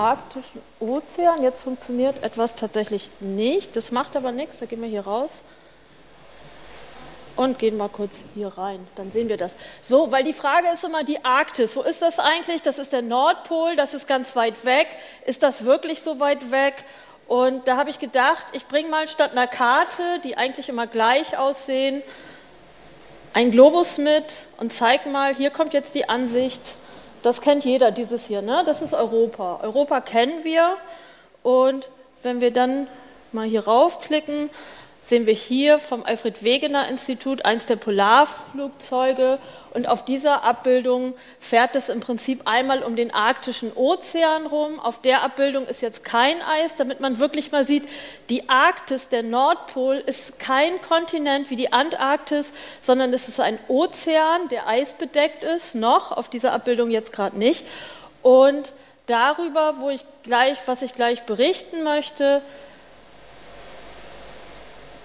arktischen Ozean. Jetzt funktioniert etwas tatsächlich nicht. Das macht aber nichts. Da gehen wir hier raus und gehen mal kurz hier rein. Dann sehen wir das. So, weil die Frage ist immer die Arktis. Wo ist das eigentlich? Das ist der Nordpol. Das ist ganz weit weg. Ist das wirklich so weit weg? Und da habe ich gedacht, ich bringe mal statt einer Karte, die eigentlich immer gleich aussehen, ein Globus mit und zeige mal, hier kommt jetzt die Ansicht, das kennt jeder, dieses hier, ne? das ist Europa. Europa kennen wir und wenn wir dann mal hier raufklicken, sehen wir hier vom Alfred Wegener Institut eins der Polarflugzeuge und auf dieser Abbildung fährt es im Prinzip einmal um den arktischen Ozean rum. Auf der Abbildung ist jetzt kein Eis, damit man wirklich mal sieht, die Arktis, der Nordpol, ist kein Kontinent wie die Antarktis, sondern es ist ein Ozean, der eisbedeckt ist, noch auf dieser Abbildung jetzt gerade nicht. Und darüber, wo ich gleich, was ich gleich berichten möchte,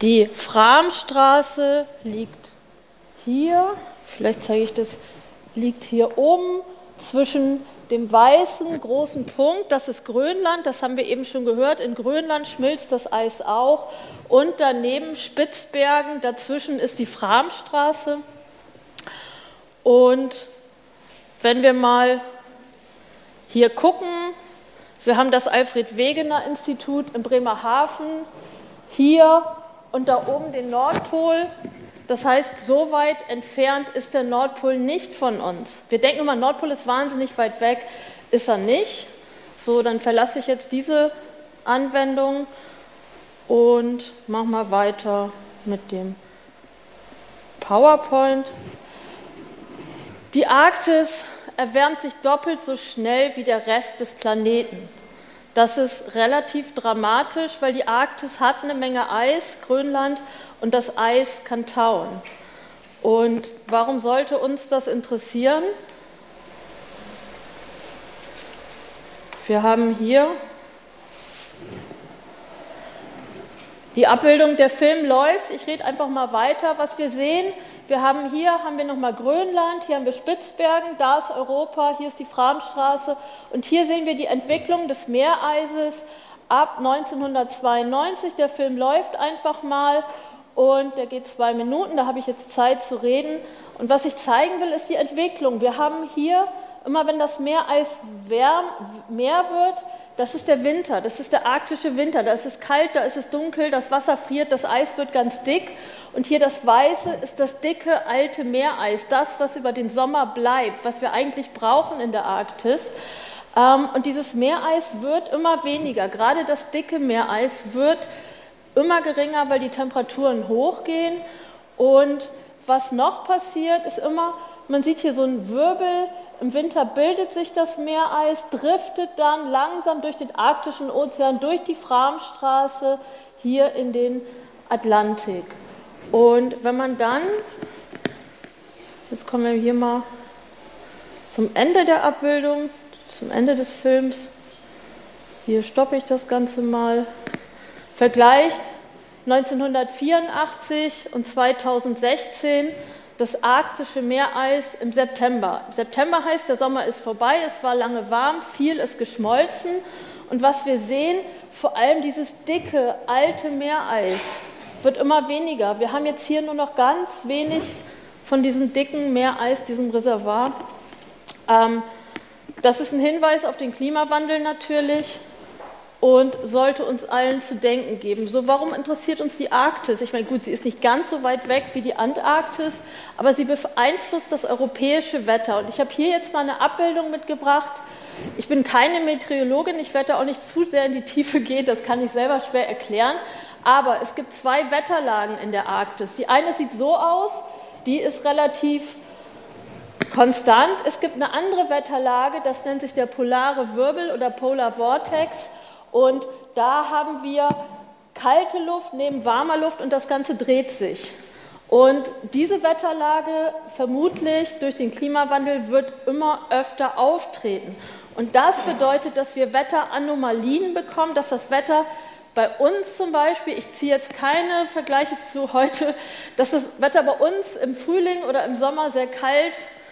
die Framstraße liegt hier, vielleicht zeige ich das, liegt hier oben zwischen dem weißen großen Punkt, das ist Grönland, das haben wir eben schon gehört, in Grönland schmilzt das Eis auch. Und daneben Spitzbergen, dazwischen ist die Framstraße. Und wenn wir mal hier gucken, wir haben das Alfred Wegener Institut in Bremerhaven, hier und da oben den Nordpol. Das heißt, so weit entfernt ist der Nordpol nicht von uns. Wir denken immer, Nordpol ist wahnsinnig weit weg, ist er nicht. So, dann verlasse ich jetzt diese Anwendung und mache mal weiter mit dem PowerPoint. Die Arktis erwärmt sich doppelt so schnell wie der Rest des Planeten. Das ist relativ dramatisch, weil die Arktis hat eine Menge Eis, Grönland, und das Eis kann tauen. Und warum sollte uns das interessieren? Wir haben hier die Abbildung, der Film läuft. Ich rede einfach mal weiter. Was wir sehen, wir haben hier haben wir nochmal Grönland, hier haben wir Spitzbergen, da ist Europa, hier ist die Framstraße und hier sehen wir die Entwicklung des Meereises ab 1992. Der Film läuft einfach mal und der geht zwei Minuten, da habe ich jetzt Zeit zu reden. Und was ich zeigen will, ist die Entwicklung. Wir haben hier, immer wenn das Meereis wärm, mehr wird, das ist der Winter, das ist der arktische Winter. Da ist es kalt, da ist es dunkel, das Wasser friert, das Eis wird ganz dick. Und hier das Weiße ist das dicke, alte Meereis, das, was über den Sommer bleibt, was wir eigentlich brauchen in der Arktis. Ähm, und dieses Meereis wird immer weniger. Gerade das dicke Meereis wird immer geringer, weil die Temperaturen hochgehen. Und was noch passiert, ist immer, man sieht hier so einen Wirbel, im Winter bildet sich das Meereis, driftet dann langsam durch den arktischen Ozean, durch die Framstraße hier in den Atlantik. Und wenn man dann, jetzt kommen wir hier mal zum Ende der Abbildung, zum Ende des Films, hier stoppe ich das Ganze mal, vergleicht 1984 und 2016 das arktische Meereis im September. September heißt, der Sommer ist vorbei, es war lange warm, viel ist geschmolzen und was wir sehen, vor allem dieses dicke, alte Meereis, wird immer weniger. Wir haben jetzt hier nur noch ganz wenig von diesem dicken Meereis, diesem Reservoir. Ähm, das ist ein Hinweis auf den Klimawandel natürlich und sollte uns allen zu denken geben. So, warum interessiert uns die Arktis? Ich meine, gut, sie ist nicht ganz so weit weg wie die Antarktis, aber sie beeinflusst das europäische Wetter. Und ich habe hier jetzt mal eine Abbildung mitgebracht. Ich bin keine Meteorologin, ich werde da auch nicht zu sehr in die Tiefe gehen, das kann ich selber schwer erklären. Aber es gibt zwei Wetterlagen in der Arktis. Die eine sieht so aus, die ist relativ konstant. Es gibt eine andere Wetterlage, das nennt sich der polare Wirbel oder Polar Vortex. Und da haben wir kalte Luft neben warmer Luft und das Ganze dreht sich. Und diese Wetterlage vermutlich durch den Klimawandel wird immer öfter auftreten. Und das bedeutet, dass wir Wetteranomalien bekommen, dass das Wetter bei uns zum Beispiel, ich ziehe jetzt keine Vergleiche zu heute, dass das Wetter bei uns im Frühling oder im Sommer sehr kalt ist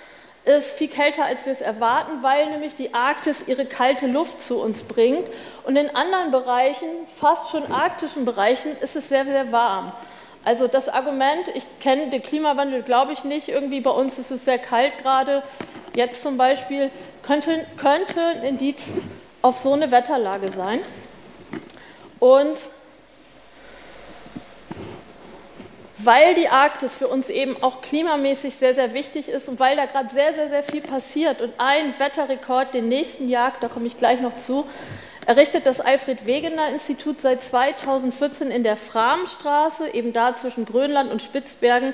viel kälter, als wir es erwarten, weil nämlich die Arktis ihre kalte Luft zu uns bringt. Und in anderen Bereichen, fast schon arktischen Bereichen, ist es sehr, sehr warm. Also das Argument, ich kenne den Klimawandel, glaube ich nicht, irgendwie bei uns ist es sehr kalt gerade, jetzt zum Beispiel, könnte, könnte ein Indiz auf so eine Wetterlage sein. Und weil die Arktis für uns eben auch klimamäßig sehr, sehr wichtig ist und weil da gerade sehr, sehr, sehr viel passiert und ein Wetterrekord den nächsten jagt, da komme ich gleich noch zu, errichtet das Alfred Wegener Institut seit 2014 in der Framstraße, eben da zwischen Grönland und Spitzbergen,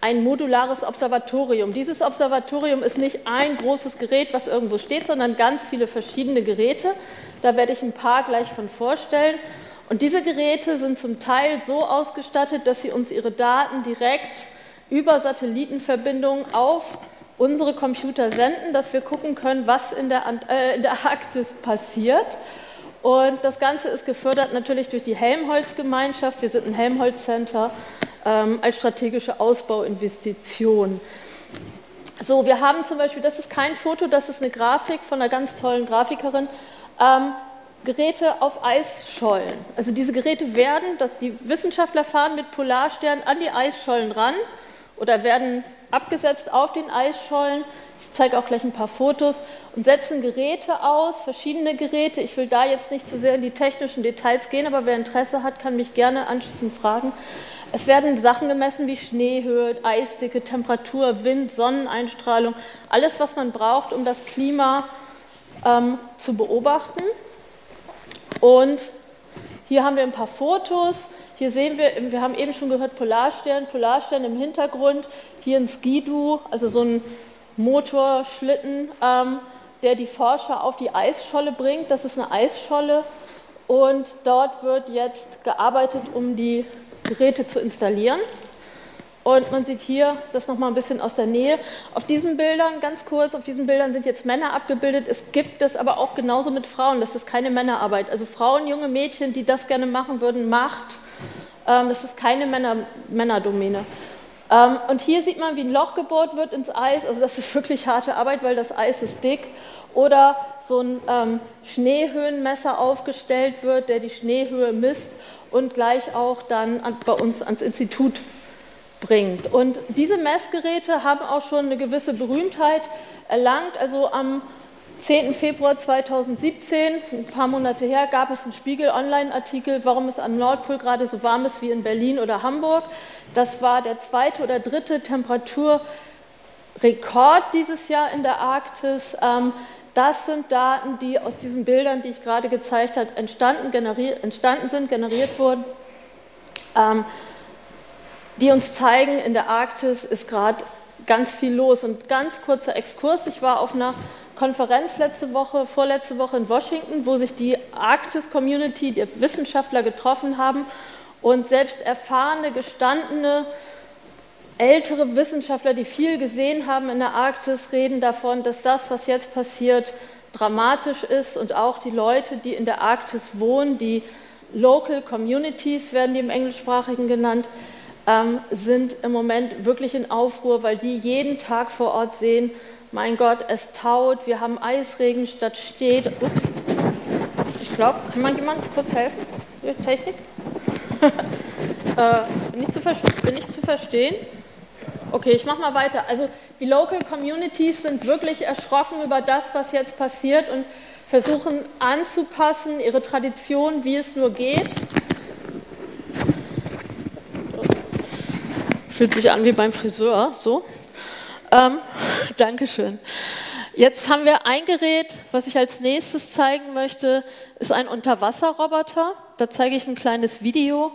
ein modulares Observatorium. Dieses Observatorium ist nicht ein großes Gerät, was irgendwo steht, sondern ganz viele verschiedene Geräte. Da werde ich ein paar gleich von vorstellen. Und diese Geräte sind zum Teil so ausgestattet, dass sie uns ihre Daten direkt über Satellitenverbindungen auf unsere Computer senden, dass wir gucken können, was in der, äh, in der Arktis passiert. Und das Ganze ist gefördert natürlich durch die Helmholtz-Gemeinschaft. Wir sind ein Helmholtz-Center ähm, als strategische Ausbauinvestition. So, wir haben zum Beispiel, das ist kein Foto, das ist eine Grafik von einer ganz tollen Grafikerin. Ähm, Geräte auf Eisschollen. Also diese Geräte werden, dass die Wissenschaftler fahren mit Polarsternen an die Eisschollen ran oder werden abgesetzt auf den Eisschollen. Ich zeige auch gleich ein paar Fotos und setzen Geräte aus, verschiedene Geräte. Ich will da jetzt nicht zu sehr in die technischen Details gehen, aber wer Interesse hat, kann mich gerne anschließend fragen. Es werden Sachen gemessen wie Schneehöhe, Eisdicke, Temperatur, Wind, Sonneneinstrahlung, alles, was man braucht, um das Klima ähm, zu beobachten. Und hier haben wir ein paar Fotos. Hier sehen wir, wir haben eben schon gehört, Polarstern, Polarstern im Hintergrund. Hier ein Skidu, also so ein Motorschlitten, ähm, der die Forscher auf die Eisscholle bringt. Das ist eine Eisscholle. Und dort wird jetzt gearbeitet, um die Geräte zu installieren. Und man sieht hier das nochmal ein bisschen aus der Nähe. Auf diesen Bildern, ganz kurz, auf diesen Bildern sind jetzt Männer abgebildet. Es gibt es aber auch genauso mit Frauen. Das ist keine Männerarbeit. Also Frauen, junge Mädchen, die das gerne machen würden, macht. Ähm, das ist keine Männer, Männerdomäne. Ähm, und hier sieht man, wie ein Loch gebohrt wird ins Eis. Also das ist wirklich harte Arbeit, weil das Eis ist dick. Oder so ein ähm, Schneehöhenmesser aufgestellt wird, der die Schneehöhe misst und gleich auch dann an, bei uns ans Institut bringt. Und diese Messgeräte haben auch schon eine gewisse Berühmtheit erlangt. Also am 10. Februar 2017, ein paar Monate her, gab es einen Spiegel-Online-Artikel, warum es am Nordpol gerade so warm ist wie in Berlin oder Hamburg. Das war der zweite oder dritte Temperaturrekord dieses Jahr in der Arktis. Ähm, das sind Daten, die aus diesen Bildern, die ich gerade gezeigt habe, entstanden, entstanden sind, generiert wurden. Die uns zeigen, in der Arktis ist gerade ganz viel los. Und ganz kurzer Exkurs, ich war auf einer Konferenz letzte Woche, vorletzte Woche in Washington, wo sich die Arktis-Community, die Wissenschaftler getroffen haben und selbst erfahrene, gestandene, ältere Wissenschaftler, die viel gesehen haben in der Arktis, reden davon, dass das, was jetzt passiert, dramatisch ist und auch die Leute, die in der Arktis wohnen, die Local Communities werden die im Englischsprachigen genannt, ähm, sind im Moment wirklich in Aufruhr, weil die jeden Tag vor Ort sehen, mein Gott, es taut, wir haben Eisregen statt steht. Ups. Ich glaube, kann man jemand kurz helfen? Technik? äh, bin, ich bin ich zu verstehen? Okay, ich mache mal weiter. Also die Local Communities sind wirklich erschrocken über das, was jetzt passiert und versuchen anzupassen, ihre Tradition, wie es nur geht. Fühlt sich an wie beim Friseur, so. Ähm, Dankeschön. Jetzt haben wir ein Gerät, was ich als nächstes zeigen möchte, ist ein Unterwasserroboter. Da zeige ich ein kleines Video.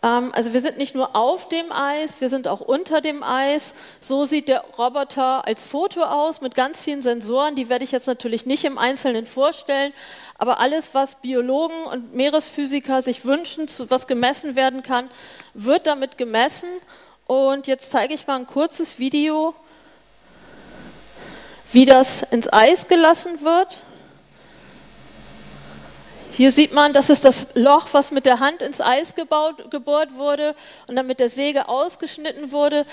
Ähm, also wir sind nicht nur auf dem Eis, wir sind auch unter dem Eis. So sieht der Roboter als Foto aus mit ganz vielen Sensoren. Die werde ich jetzt natürlich nicht im Einzelnen vorstellen. Aber alles, was Biologen und Meeresphysiker sich wünschen, was gemessen werden kann, wird damit gemessen. Und jetzt zeige ich mal ein kurzes Video, wie das ins Eis gelassen wird. Hier sieht man, das ist das Loch, was mit der Hand ins Eis gebaut, gebohrt wurde und dann mit der Säge ausgeschnitten wurde.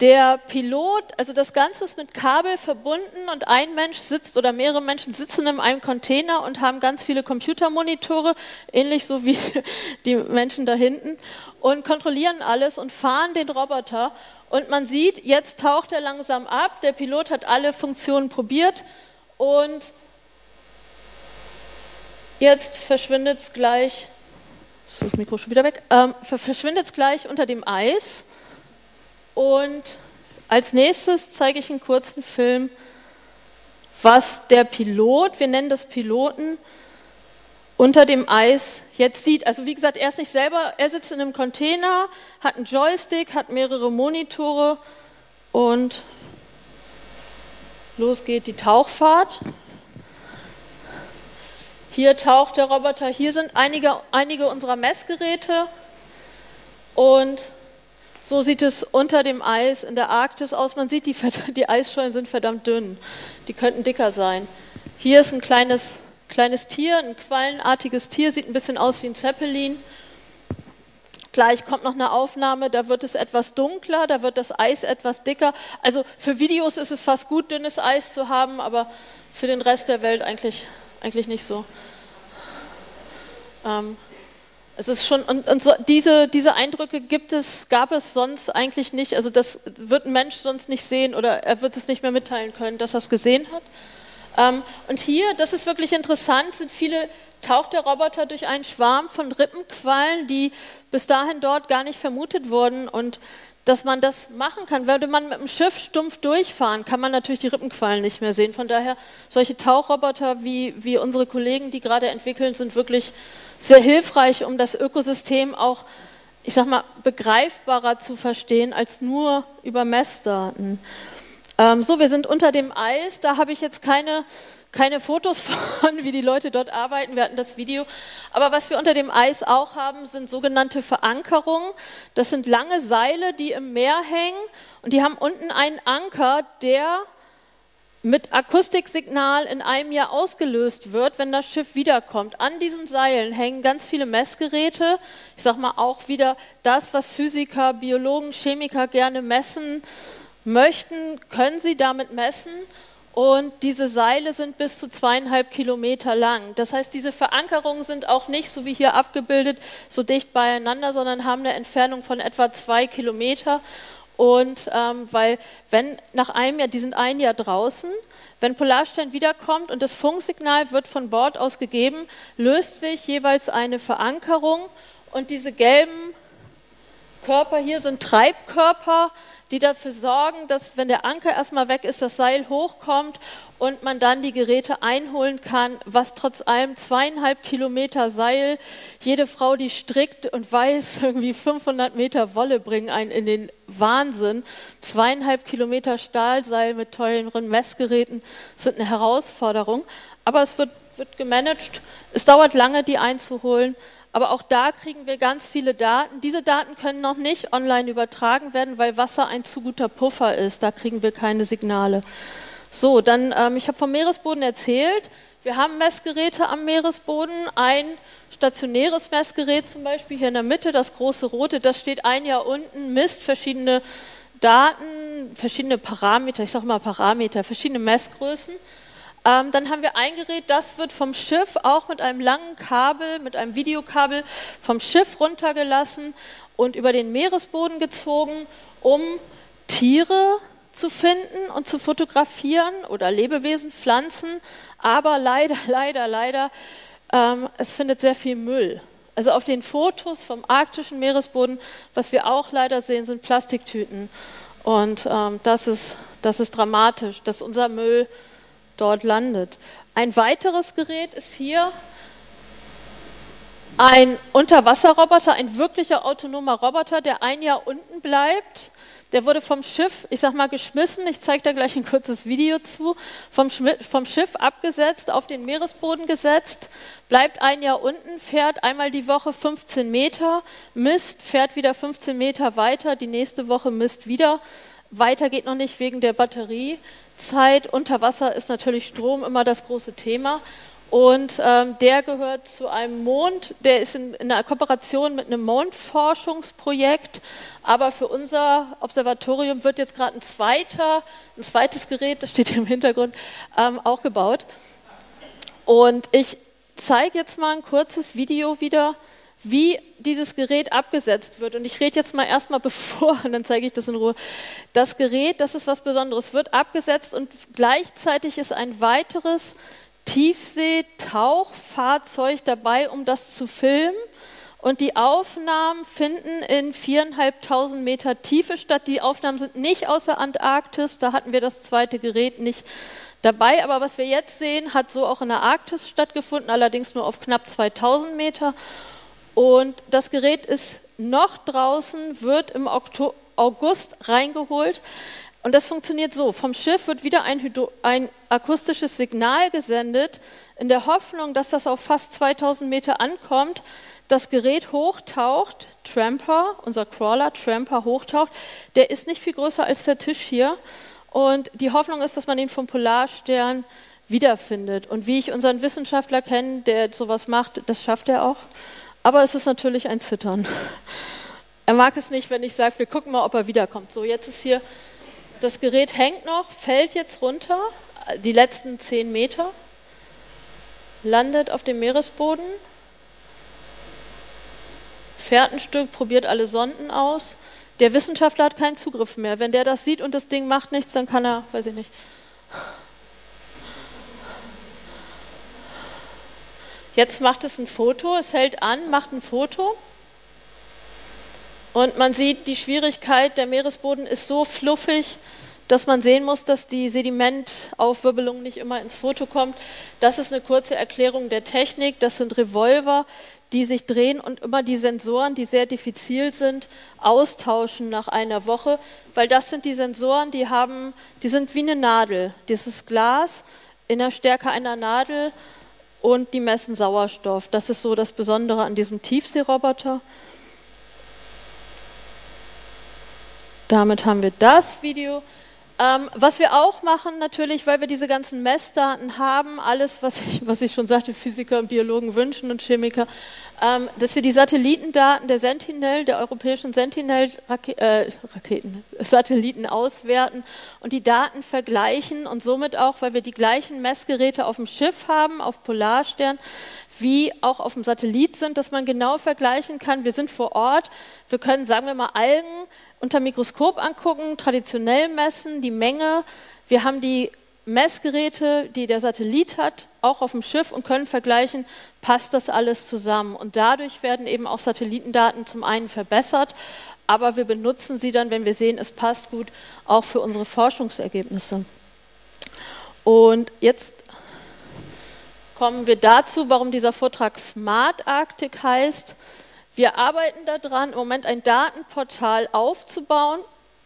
Der Pilot, also das Ganze ist mit Kabel verbunden und ein Mensch sitzt oder mehrere Menschen sitzen in einem Container und haben ganz viele Computermonitore, ähnlich so wie die Menschen da hinten, und kontrollieren alles und fahren den Roboter. Und man sieht, jetzt taucht er langsam ab. Der Pilot hat alle Funktionen probiert und jetzt verschwindet es gleich. Ist das Mikro schon wieder weg? Ähm, verschwindet es gleich unter dem Eis. Und als nächstes zeige ich einen kurzen Film, was der Pilot, wir nennen das Piloten, unter dem Eis jetzt sieht. Also wie gesagt, er ist nicht selber, er sitzt in einem Container, hat einen Joystick, hat mehrere Monitore und los geht die Tauchfahrt. Hier taucht der Roboter, hier sind einige, einige unserer Messgeräte und so sieht es unter dem Eis in der Arktis aus. Man sieht, die, die Eisschollen sind verdammt dünn. Die könnten dicker sein. Hier ist ein kleines, kleines Tier, ein quallenartiges Tier, sieht ein bisschen aus wie ein Zeppelin. Gleich kommt noch eine Aufnahme, da wird es etwas dunkler, da wird das Eis etwas dicker. Also für Videos ist es fast gut, dünnes Eis zu haben, aber für den Rest der Welt eigentlich, eigentlich nicht so. Ähm, es ist schon, und, und so, diese, diese Eindrücke gibt es, gab es sonst eigentlich nicht. Also das wird ein Mensch sonst nicht sehen oder er wird es nicht mehr mitteilen können, dass er es gesehen hat. Ähm, und hier, das ist wirklich interessant, sind viele, taucht der Roboter durch einen Schwarm von Rippenquallen, die bis dahin dort gar nicht vermutet wurden. Und dass man das machen kann. Würde man mit dem Schiff stumpf durchfahren, kann man natürlich die Rippenquallen nicht mehr sehen. Von daher, solche Tauchroboter wie, wie unsere Kollegen, die gerade entwickeln, sind wirklich sehr hilfreich, um das Ökosystem auch, ich sag mal, begreifbarer zu verstehen als nur über Messdaten. Ähm, so, wir sind unter dem Eis. Da habe ich jetzt keine keine Fotos von, wie die Leute dort arbeiten. Wir hatten das Video. Aber was wir unter dem Eis auch haben, sind sogenannte Verankerungen. Das sind lange Seile, die im Meer hängen. Und die haben unten einen Anker, der mit Akustiksignal in einem Jahr ausgelöst wird, wenn das Schiff wiederkommt. An diesen Seilen hängen ganz viele Messgeräte. Ich sage mal auch wieder das, was Physiker, Biologen, Chemiker gerne messen möchten, können sie damit messen. Und diese Seile sind bis zu zweieinhalb Kilometer lang. Das heißt, diese Verankerungen sind auch nicht so wie hier abgebildet so dicht beieinander, sondern haben eine Entfernung von etwa zwei Kilometer. Und ähm, weil, wenn nach einem Jahr, die sind ein Jahr draußen, wenn Polarstern wiederkommt und das Funksignal wird von Bord aus gegeben, löst sich jeweils eine Verankerung und diese gelben Körper hier sind Treibkörper, die dafür sorgen, dass wenn der Anker erstmal weg ist, das Seil hochkommt und man dann die Geräte einholen kann, was trotz allem zweieinhalb Kilometer Seil, jede Frau, die strickt und weiß, irgendwie 500 Meter Wolle bringen einen in den Wahnsinn. Zweieinhalb Kilometer Stahlseil mit teuren Messgeräten sind eine Herausforderung, aber es wird, wird gemanagt. Es dauert lange, die einzuholen, aber auch da kriegen wir ganz viele Daten. Diese Daten können noch nicht online übertragen werden, weil Wasser ein zu guter Puffer ist. Da kriegen wir keine Signale. So, dann, ähm, ich habe vom Meeresboden erzählt. Wir haben Messgeräte am Meeresboden. Ein stationäres Messgerät zum Beispiel hier in der Mitte, das große rote, das steht ein Jahr unten, misst verschiedene Daten, verschiedene Parameter, ich sage mal Parameter, verschiedene Messgrößen. Ähm, dann haben wir ein Gerät, das wird vom Schiff auch mit einem langen Kabel, mit einem Videokabel vom Schiff runtergelassen und über den Meeresboden gezogen, um Tiere zu finden und zu fotografieren oder Lebewesen, Pflanzen. Aber leider, leider, leider, ähm, es findet sehr viel Müll. Also auf den Fotos vom arktischen Meeresboden, was wir auch leider sehen, sind Plastiktüten. Und ähm, das, ist, das ist dramatisch, dass unser Müll dort landet. Ein weiteres Gerät ist hier ein Unterwasserroboter, ein wirklicher autonomer Roboter, der ein Jahr unten bleibt. Der wurde vom Schiff, ich sag mal, geschmissen. Ich zeige da gleich ein kurzes Video zu. Vom, vom, Schiff abgesetzt, auf den Meeresboden gesetzt, bleibt ein Jahr unten, fährt einmal die Woche 15 Meter, misst, fährt wieder 15 Meter weiter, die nächste Woche misst wieder. Weiter geht noch nicht wegen der Batterie. Zeit unter Wasser ist natürlich Strom immer das große Thema. Und ähm, der gehört zu einem Mond, der ist in, in einer Kooperation mit einem Mondforschungsprojekt. Aber für unser Observatorium wird jetzt gerade ein zweiter, ein zweites Gerät, das steht hier im Hintergrund, ähm, auch gebaut. Und ich zeige jetzt mal ein kurzes Video wieder, wie dieses Gerät abgesetzt wird. Und ich rede jetzt mal erstmal bevor, und dann zeige ich das in Ruhe. Das Gerät, das ist was Besonderes, wird abgesetzt und gleichzeitig ist ein weiteres Tiefseetauchfahrzeug dabei, um das zu filmen. Und die Aufnahmen finden in viereinhalbtausend Meter Tiefe statt. Die Aufnahmen sind nicht aus der Antarktis, da hatten wir das zweite Gerät nicht dabei. Aber was wir jetzt sehen, hat so auch in der Arktis stattgefunden, allerdings nur auf knapp 2000 Meter. Und das Gerät ist noch draußen, wird im August reingeholt. Und das funktioniert so. Vom Schiff wird wieder ein, ein, akustisches Signal gesendet, in der Hoffnung, dass das auf fast 2000 Meter ankommt. Das Gerät hochtaucht, Tramper, unser Crawler, Tramper hochtaucht. Der ist nicht viel größer als der Tisch hier. Und die Hoffnung ist, dass man ihn vom Polarstern wiederfindet. Und wie ich unseren Wissenschaftler kenne, der sowas macht, das schafft er auch. Aber es ist natürlich ein Zittern. Er mag es nicht, wenn ich sage, wir gucken mal, ob er wiederkommt. So, jetzt ist hier, das Gerät hängt noch, fällt jetzt runter, die letzten zehn Meter, landet auf dem Meeresboden, fährt ein Stück, probiert alle Sonden aus. Der Wissenschaftler hat keinen Zugriff mehr. Wenn der das sieht und das Ding macht nichts, dann kann er, weiß ich nicht, Jetzt macht es ein Foto, es hält an, macht ein Foto. Und man sieht, die Schwierigkeit, der Meeresboden ist so fluffig, dass man sehen muss, dass die Sedimentaufwirbelung nicht immer ins Foto kommt. Das ist eine kurze Erklärung der Technik. Das sind Revolver, die sich drehen und immer die Sensoren, die sehr diffizil sind, austauschen nach einer Woche, weil das sind die Sensoren, die haben, die sind wie eine Nadel. Dieses Glas in der Stärke einer Nadel und die messen Sauerstoff. Das ist so das Besondere an diesem Tiefseeroboter. Damit haben wir das Video. Ähm, was wir auch machen, natürlich, weil wir diese ganzen Messdaten haben, alles, was ich, was ich schon sagte, Physiker und Biologen wünschen und Chemiker, ähm, dass wir die Satellitendaten der Sentinel, der europäischen Sentinel-Raketen, äh, Satelliten auswerten und die Daten vergleichen und somit auch, weil wir die gleichen Messgeräte auf dem Schiff haben, auf Polarstern, wie auch auf dem Satellit sind, dass man genau vergleichen kann. Wir sind vor Ort, wir können, sagen wir mal, Algen unter Mikroskop angucken, traditionell messen, die Menge. Wir haben die Messgeräte, die der Satellit hat, auch auf dem Schiff und können vergleichen, passt das alles zusammen. Und dadurch werden eben auch Satellitendaten zum einen verbessert, aber wir benutzen sie dann, wenn wir sehen, es passt gut, auch für unsere Forschungsergebnisse. Und jetzt kommen wir dazu, warum dieser Vortrag Smart Arctic heißt. Wir arbeiten daran, im Moment ein Datenportal aufzubauen,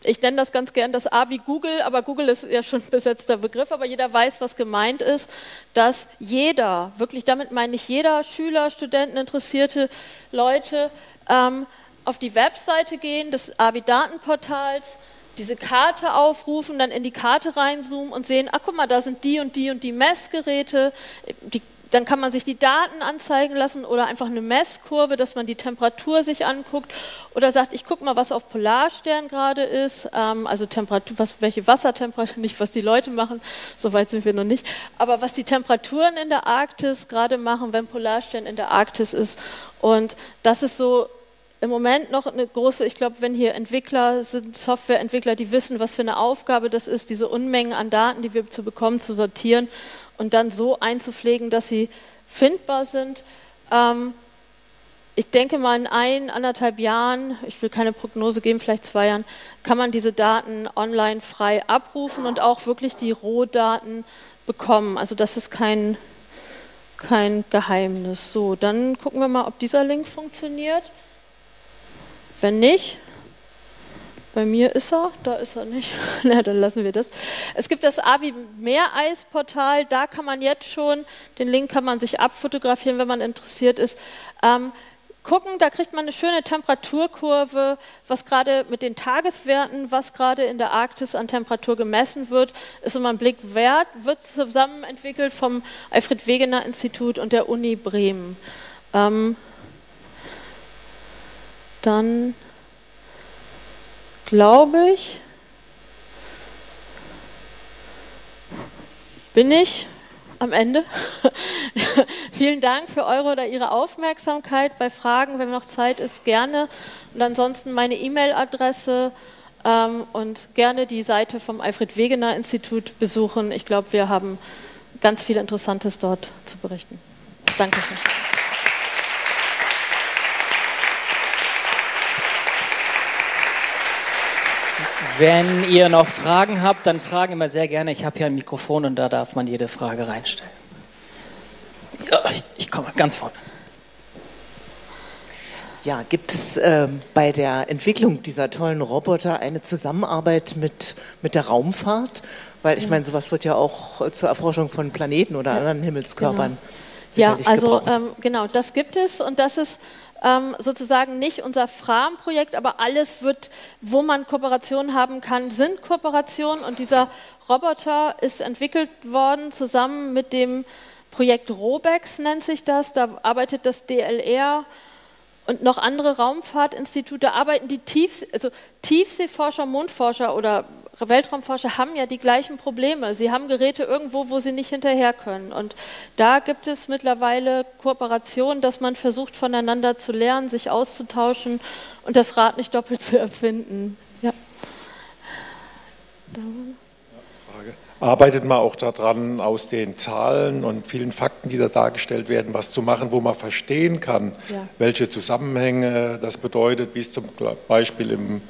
ich nenne das ganz gern das A wie Google, aber Google ist ja schon ein besetzter Begriff, aber jeder weiß, was gemeint ist, dass jeder, wirklich damit meine ich jeder Schüler, Studenten, interessierte Leute, ähm, auf die Webseite gehen des AVI Datenportals, diese Karte aufrufen, dann in die Karte reinzoomen und sehen, ach guck mal, da sind die und die und die Messgeräte, die dann kann man sich die Daten anzeigen lassen oder einfach eine Messkurve, dass man die Temperatur sich anguckt oder sagt, ich gucke mal, was auf Polarstern gerade ist, ähm, also Temperatur, was, welche Wassertemperatur, nicht was die Leute machen, so weit sind wir noch nicht, aber was die Temperaturen in der Arktis gerade machen, wenn Polarstern in der Arktis ist. Und das ist so im Moment noch eine große, ich glaube, wenn hier Entwickler sind, Softwareentwickler, die wissen, was für eine Aufgabe das ist, diese Unmengen an Daten, die wir zu bekommen, zu sortieren und dann so einzupflegen, dass sie findbar sind. Ähm, ich denke mal, in ein, anderthalb Jahren, ich will keine Prognose geben, vielleicht zwei Jahren, kann man diese Daten online frei abrufen und auch wirklich die Rohdaten bekommen. Also das ist kein, kein Geheimnis. So, dann gucken wir mal, ob dieser Link funktioniert. Wenn nicht, bei mir ist er, da ist er nicht. Na, dann lassen wir das. Es gibt das Avi Meereisportal, da kann man jetzt schon, den Link kann man sich abfotografieren, wenn man interessiert ist, ähm, gucken, da kriegt man eine schöne Temperaturkurve, was gerade mit den Tageswerten, was gerade in der Arktis an Temperatur gemessen wird, ist immer ein Blick wert, wird zusammen entwickelt vom Alfred Wegener Institut und der Uni Bremen. Ähm, dann glaube ich, bin ich am Ende. Vielen Dank für eure oder Ihre Aufmerksamkeit. Bei Fragen, wenn noch Zeit ist, gerne. Und ansonsten meine E-Mail-Adresse ähm, und gerne die Seite vom Alfred Wegener Institut besuchen. Ich glaube, wir haben ganz viel Interessantes dort zu berichten. Dankeschön. Wenn ihr noch Fragen habt, dann fragen immer sehr gerne. Ich habe hier ein Mikrofon und da darf man jede Frage reinstellen. Ja, ich komme ganz vorne. Ja, gibt es äh, bei der Entwicklung dieser tollen Roboter eine Zusammenarbeit mit, mit der Raumfahrt? Weil ich meine, sowas wird ja auch zur Erforschung von Planeten oder ja, anderen Himmelskörpern. Genau. Ja, also ähm, genau, das gibt es und das ist ähm, sozusagen nicht unser FRAM-Projekt, aber alles wird, wo man Kooperationen haben kann, sind Kooperationen. Und dieser Roboter ist entwickelt worden zusammen mit dem Projekt Robex, nennt sich das. Da arbeitet das DLR und noch andere Raumfahrtinstitute arbeiten die Tiefsee, also Tiefseeforscher, Mondforscher oder Weltraumforscher haben ja die gleichen Probleme. Sie haben Geräte irgendwo, wo sie nicht hinterher können. Und da gibt es mittlerweile Kooperationen, dass man versucht, voneinander zu lernen, sich auszutauschen und das Rad nicht doppelt zu erfinden. Ja. Arbeitet man auch daran, aus den Zahlen und vielen Fakten, die da dargestellt werden, was zu machen, wo man verstehen kann, ja. welche Zusammenhänge das bedeutet, wie es zum Beispiel im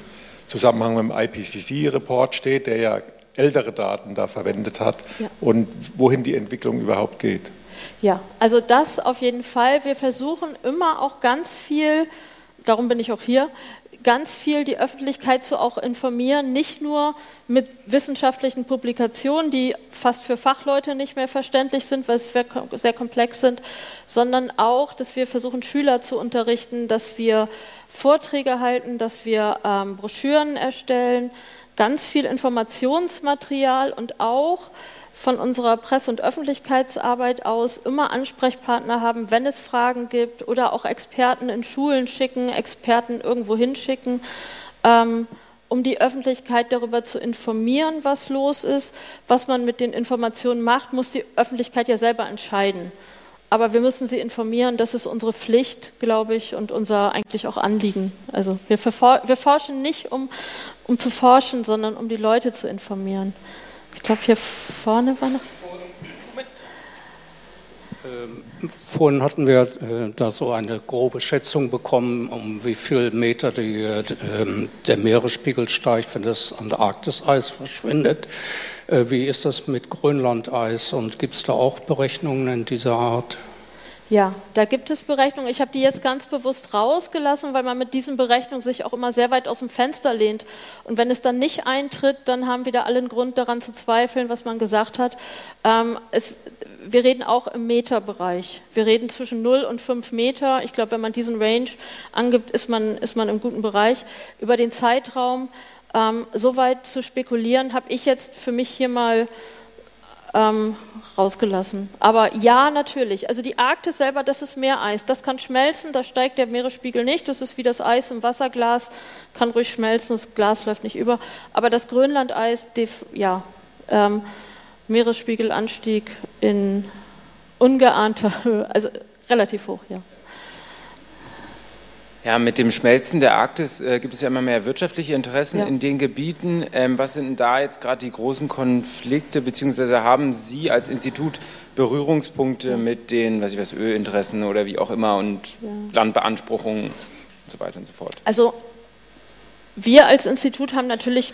Zusammenhang mit dem IPCC-Report steht, der ja ältere Daten da verwendet hat ja. und wohin die Entwicklung überhaupt geht. Ja, also das auf jeden Fall. Wir versuchen immer auch ganz viel, darum bin ich auch hier, ganz viel die Öffentlichkeit zu auch informieren, nicht nur mit wissenschaftlichen Publikationen, die fast für Fachleute nicht mehr verständlich sind, weil sie sehr komplex sind, sondern auch, dass wir versuchen, Schüler zu unterrichten, dass wir Vorträge halten, dass wir ähm, Broschüren erstellen, ganz viel Informationsmaterial und auch von unserer Presse- und Öffentlichkeitsarbeit aus immer Ansprechpartner haben, wenn es Fragen gibt oder auch Experten in Schulen schicken, Experten irgendwo hinschicken, ähm, um die Öffentlichkeit darüber zu informieren, was los ist. Was man mit den Informationen macht, muss die Öffentlichkeit ja selber entscheiden. Aber wir müssen sie informieren, das ist unsere Pflicht, glaube ich, und unser eigentlich auch Anliegen. Also wir, wir forschen nicht, um, um zu forschen, sondern um die Leute zu informieren. Ich glaube, hier vorne war noch. Ähm, vorhin hatten wir äh, da so eine grobe Schätzung bekommen, um wie viel Meter die, äh, der Meeresspiegel steigt, wenn das Antarktiseis verschwindet. Äh, wie ist das mit Grönlandeis und gibt es da auch Berechnungen in dieser Art? Ja, da gibt es Berechnungen. Ich habe die jetzt ganz bewusst rausgelassen, weil man mit diesen Berechnungen sich auch immer sehr weit aus dem Fenster lehnt. Und wenn es dann nicht eintritt, dann haben wieder alle einen Grund daran zu zweifeln, was man gesagt hat. Ähm, es, wir reden auch im Meterbereich. Wir reden zwischen 0 und 5 Meter. Ich glaube, wenn man diesen Range angibt, ist man, ist man im guten Bereich. Über den Zeitraum ähm, so weit zu spekulieren, habe ich jetzt für mich hier mal ähm, rausgelassen. Aber ja, natürlich. Also die Arktis selber, das ist Meereis. Das kann schmelzen, da steigt der Meeresspiegel nicht. Das ist wie das Eis im Wasserglas, kann ruhig schmelzen, das Glas läuft nicht über. Aber das Grönlandeis, ja, ähm, Meeresspiegelanstieg in ungeahnter Höhe, also relativ hoch, ja. Ja, mit dem Schmelzen der Arktis äh, gibt es ja immer mehr wirtschaftliche Interessen ja. in den Gebieten. Ähm, was sind denn da jetzt gerade die großen Konflikte, beziehungsweise haben Sie als Institut Berührungspunkte ja. mit den, was ich weiß, Ölinteressen oder wie auch immer und ja. Landbeanspruchungen und so weiter und so fort? Also wir als Institut haben natürlich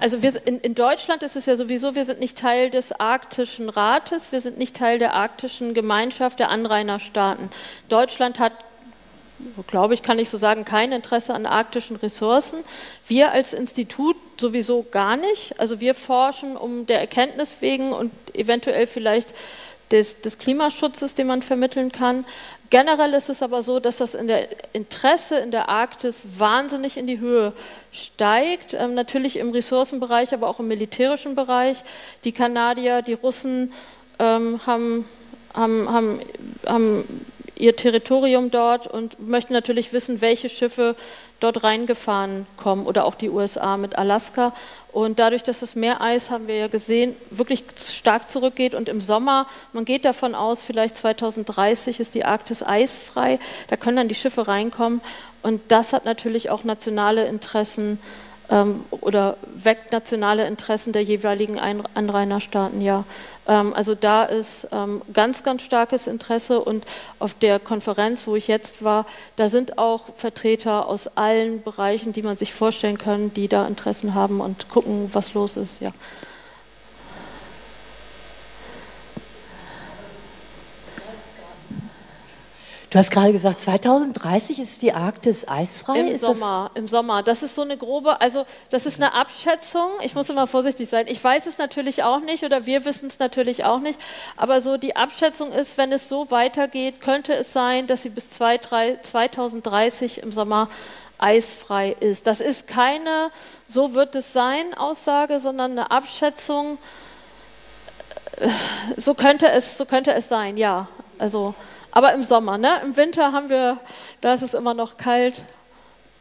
also wir, in, in, Deutschland ist es ja sowieso, wir sind nicht Teil des Arktischen Rates, wir sind nicht Teil der Arktischen Gemeinschaft der Anrainerstaaten. Deutschland hat glaube ich, kann ich so sagen, kein Interesse an arktischen Ressourcen. Wir als Institut sowieso gar nicht. Also wir forschen um der Erkenntnis wegen und eventuell vielleicht des, des Klimaschutzes, den man vermitteln kann. Generell ist es aber so, dass das in der Interesse in der Arktis wahnsinnig in die Höhe steigt. Ähm, natürlich im Ressourcenbereich, aber auch im militärischen Bereich. Die Kanadier, die Russen ähm, haben, haben, haben, haben ihr Territorium dort und möchten natürlich wissen, welche Schiffe dort reingefahren kommen oder auch die USA mit Alaska. Und dadurch, dass das Meereis, haben wir ja gesehen, wirklich stark zurückgeht und im Sommer, man geht davon aus, vielleicht 2030 ist die Arktis eisfrei, da können dann die Schiffe reinkommen. Und das hat natürlich auch nationale Interessen ähm, oder weckt nationale Interessen der jeweiligen Anrainerstaaten, ja. Ähm, also da ist ähm, ganz, ganz starkes Interesse und auf der Konferenz, wo ich jetzt war, da sind auch Vertreter aus allen Bereichen, die man sich vorstellen kann, die da Interessen haben und gucken, was los ist, ja. Du hast gerade gesagt, 2030 ist die Arktis eisfrei? Im ist Sommer, im Sommer. Das ist so eine grobe, also das ist eine Abschätzung. Ich muss immer vorsichtig sein. Ich weiß es natürlich auch nicht oder wir wissen es natürlich auch nicht. Aber so die Abschätzung ist, wenn es so weitergeht, könnte es sein, dass sie bis 2030 im Sommer eisfrei ist. Das ist keine, so wird es sein, Aussage, sondern eine Abschätzung. So könnte es, so könnte es sein, ja. Also aber im Sommer, ne? Im Winter haben wir, da ist es immer noch kalt.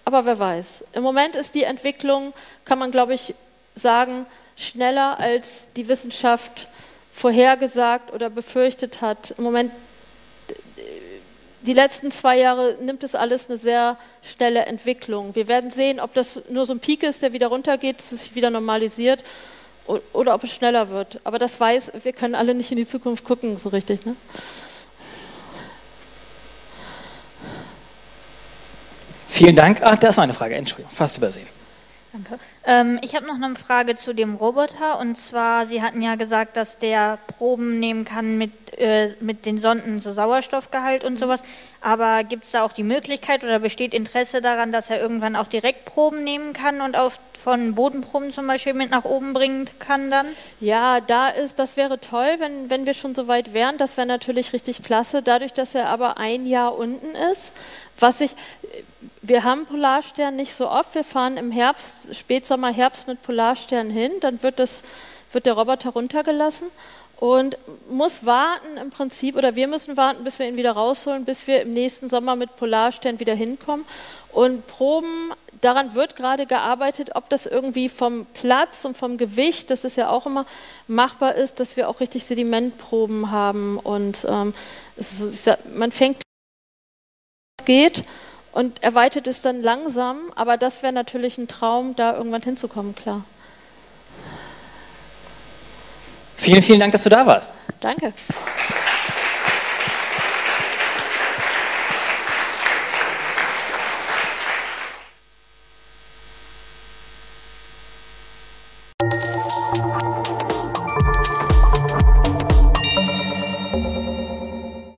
Aber wer weiß. Im Moment ist die Entwicklung, kann man glaube ich sagen, schneller als die Wissenschaft vorhergesagt oder befürchtet hat. Im Moment, die letzten zwei Jahre nimmt es alles eine sehr schnelle Entwicklung. Wir werden sehen, ob das nur so ein Peak ist, der wieder runtergeht, dass es sich wieder normalisiert oder ob es schneller wird. Aber das weiß, wir können alle nicht in die Zukunft gucken, so richtig. Ne? Vielen Dank. Ah, da ist noch eine Frage. Entschuldigung, fast übersehen. Danke. Ähm, ich habe noch eine Frage zu dem Roboter. Und zwar, Sie hatten ja gesagt, dass der Proben nehmen kann mit, äh, mit den Sonden, so Sauerstoffgehalt und sowas. Aber gibt es da auch die Möglichkeit oder besteht Interesse daran, dass er irgendwann auch direkt Proben nehmen kann und auf, von Bodenproben zum Beispiel mit nach oben bringen kann dann? Ja, da ist, das wäre toll, wenn, wenn wir schon so weit wären. Das wäre natürlich richtig klasse. Dadurch, dass er aber ein Jahr unten ist, was ich, wir haben Polarstern nicht so oft. Wir fahren im Herbst, Spätsommer, Herbst mit Polarstern hin. Dann wird, das, wird der Roboter runtergelassen und muss warten im Prinzip, oder wir müssen warten, bis wir ihn wieder rausholen, bis wir im nächsten Sommer mit Polarstern wieder hinkommen. Und Proben, daran wird gerade gearbeitet, ob das irgendwie vom Platz und vom Gewicht, das ist ja auch immer machbar ist, dass wir auch richtig Sedimentproben haben. Und ähm, es, man fängt geht und erweitert es dann langsam, aber das wäre natürlich ein Traum, da irgendwann hinzukommen, klar. Vielen, vielen Dank, dass du da warst. Danke.